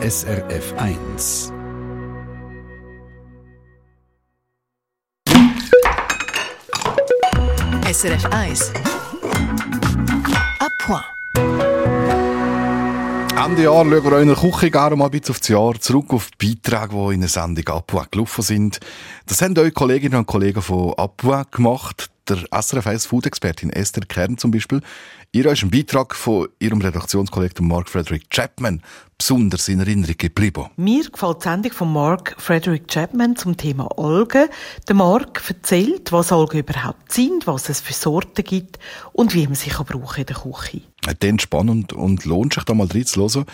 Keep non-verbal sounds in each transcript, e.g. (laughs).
SRF 1. SRF 1. A point. Ende Jahr schauen wir in der Küche gerne mal ein bisschen auf das Jahr zurück auf die Beiträge, die in der Sendung Apua gelaufen sind. Das haben eure Kolleginnen und Kollegen von Apua gemacht. Der SRF 1 Food-Expertin Esther Kern zum Beispiel. Ihr ist ein Beitrag von ihrem Redaktionskollegen Mark Frederick Chapman besonders in Erinnerung geblieben. Mir gefällt die Sendung von Mark Frederick Chapman zum Thema Algen. Der Mark erzählt, was Algen überhaupt sind, was es für Sorten gibt und wie man sie brauchen in der Küche. Dann spannend und lohnt sich da mal reinzuhören.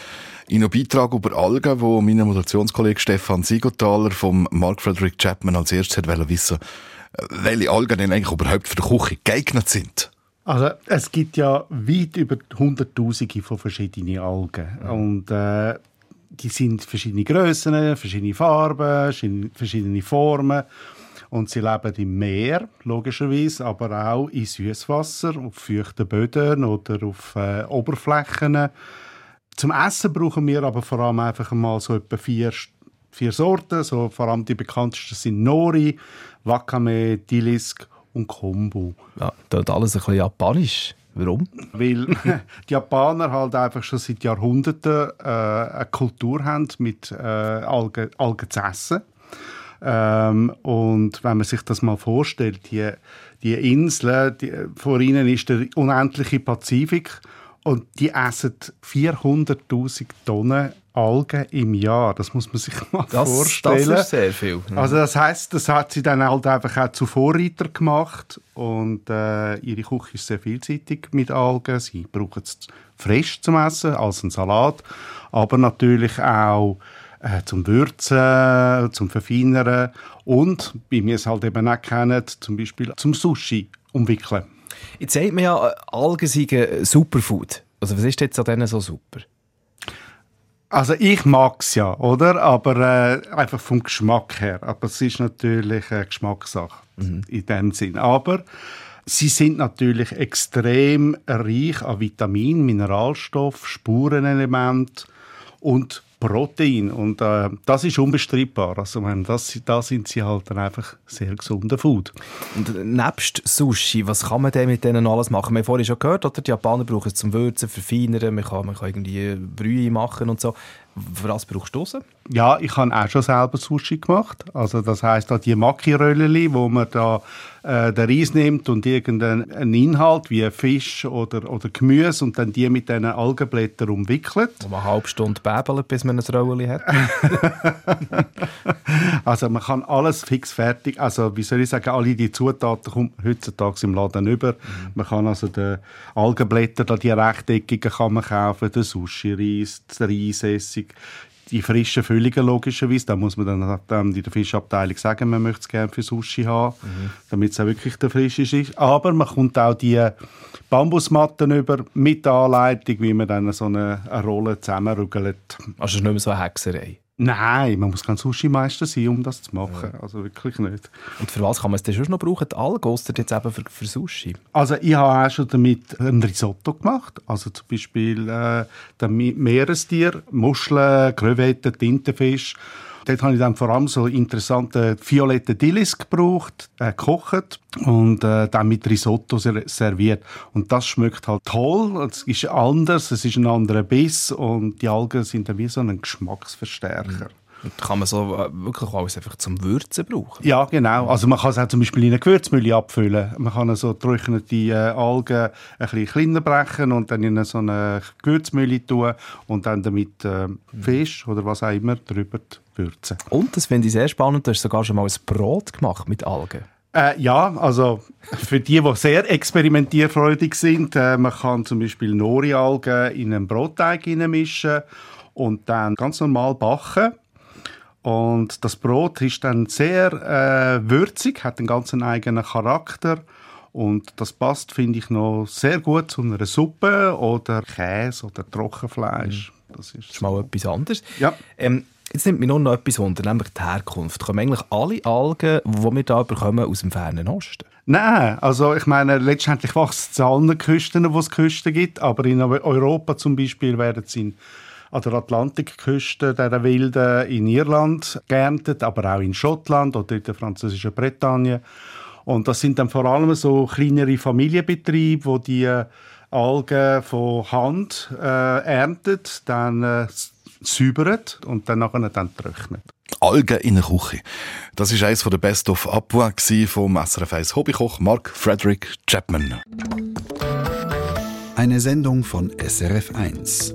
In einem Beitrag über Algen, wo mein Moderationskollege Stefan Siegenthaler vom Mark Frederick Chapman als erstes hat wissen welche Algen denn eigentlich überhaupt für die Küche geeignet sind. Also es gibt ja weit über Hunderttausende von verschiedenen Algen mhm. und äh, die sind verschiedene Größen, verschiedene Farben, verschiedene Formen und sie leben im Meer logischerweise, aber auch in Süßwasser, auf feuchten Böden oder auf äh, Oberflächen. Zum Essen brauchen wir aber vor allem einfach mal so etwa vier vier Sorten, so vor allem die bekanntesten sind Nori, Wakame, Dilisk und Kombu. Ja, das alles ein bisschen japanisch. Warum? Weil (laughs) die Japaner halt einfach schon seit Jahrhunderten äh, eine Kultur haben, mit äh, Algen, Algen zu essen. Ähm, und wenn man sich das mal vorstellt, die, die Inseln, die, vor ihnen ist der unendliche Pazifik und die essen 400.000 Tonnen Algen im Jahr. Das muss man sich (laughs) mal das, vorstellen. Das ist sehr viel. Mhm. Also das heißt, das hat sie dann halt einfach auch zu Vorreiter gemacht und äh, ihre Küche ist sehr vielseitig mit Algen. Sie brauchen es frisch zum Essen als ein Salat, aber natürlich auch äh, zum Würzen, zum Verfeinern und, wie wir es halt eben auch kennen, zum Beispiel zum Sushi umwickeln. Jetzt sagt man ja, Algen seien Superfood. Also was ist jetzt an denen so super? Also ich mag es ja, oder? Aber äh, einfach vom Geschmack her. Aber es ist natürlich eine Geschmackssache mhm. in dem Sinn. Aber sie sind natürlich extrem reich an Vitamin, Mineralstoff, Spurenelement und Protein. Und äh, das ist unbestreitbar. Also, meine, das, da sind sie halt dann einfach sehr gesunder Food. Und nebst Sushi, was kann man denn mit denen alles machen? Wir haben vorhin schon gehört, oder? die Japaner brauchen es zum Würzen, Verfeinern, man kann, man kann irgendwie Brühe machen und so. Für was brauchst du sie? Ja, ich habe auch schon selber Sushi gemacht. Also das heisst, da die Maki-Röllchen, wo man da äh, den Reis nimmt und irgendeinen Inhalt wie Fisch oder, oder Gemüse und dann die mit diesen Algenblättern umwickelt. Man eine halbe Stunde bäbelt, bis man ein Röllchen hat. (laughs) also man kann alles fix fertig, also wie soll ich sagen, alle die Zutaten kommt heutzutage im Laden über. Mhm. Man kann also die Algenblätter, die rechteckigen kann man kaufen, den Sushi-Reis, den Reisessig, die frischen Füllungen logischerweise. Da muss man dann ähm, in der Fischabteilung sagen, man möchte es gerne für Sushi haben, mhm. damit es auch wirklich der frische ist. Aber man kommt auch die Bambusmatten über mit der Anleitung, wie man dann so eine, eine Rolle zusammenrügelt. Also es ist nicht mehr so eine Hexerei? Nein, man muss kein Sushi-Meister sein, um das zu machen. Ja. Also wirklich nicht. Und für was kann man es denn schon noch brauchen? Die Algen, jetzt eben für, für, Sushi? Also ich habe auch schon damit ein Risotto gemacht. Also zum Beispiel äh, Meerestier, Muscheln, Krevetten, Tintenfisch Dort habe ich dann vor allem so interessante violette Dillis gebraucht, äh, gekocht und äh, dann mit Risotto serviert. Und das schmeckt halt toll. Es ist anders, es ist ein anderer Biss und die Algen sind dann wie so ein Geschmacksverstärker. Mhm. Und kann man so äh, wirklich alles einfach zum Würzen brauchen? Ja, genau. Also man kann es auch zum Beispiel in eine Gewürzmühle abfüllen. Man kann so getrocknete äh, Algen ein bisschen kleiner brechen und dann in so eine Gewürzmühle tun und dann damit äh, Fisch oder was auch immer drüber würzen. Und, das finde ich sehr spannend, du hast sogar schon mal ein Brot gemacht mit Algen. Äh, ja, also für die, die sehr experimentierfreudig sind, äh, man kann zum Beispiel Nori-Algen in einen Brotteig mischen und dann ganz normal backen und das Brot ist dann sehr äh, würzig, hat einen ganz eigenen Charakter. Und das passt, finde ich, noch sehr gut zu einer Suppe oder Käse oder Trockenfleisch. Mhm. Das ist, das ist mal etwas anderes. Ja. Ähm, jetzt nimmt mich nur noch etwas unter, nämlich die Herkunft. Kommen eigentlich alle Algen, die wir hier bekommen, aus dem fernen Osten? Nein, also ich meine, letztendlich wächst es an allen Küsten, wo es Küsten gibt, aber in Europa zum Beispiel werden sie in an der Atlantikküste, der Wilde in Irland geerntet, aber auch in Schottland oder in der französischen Bretagne. Und das sind dann vor allem so kleinere Familienbetriebe, wo die äh, Algen von Hand äh, erntet, dann äh, säubert und dann nachher dann trocknet. Algen in der Küche. Das ist eines der Best of Apua vom SRF 1 Hobbykoch Mark Frederick Chapman. Eine Sendung von SRF 1.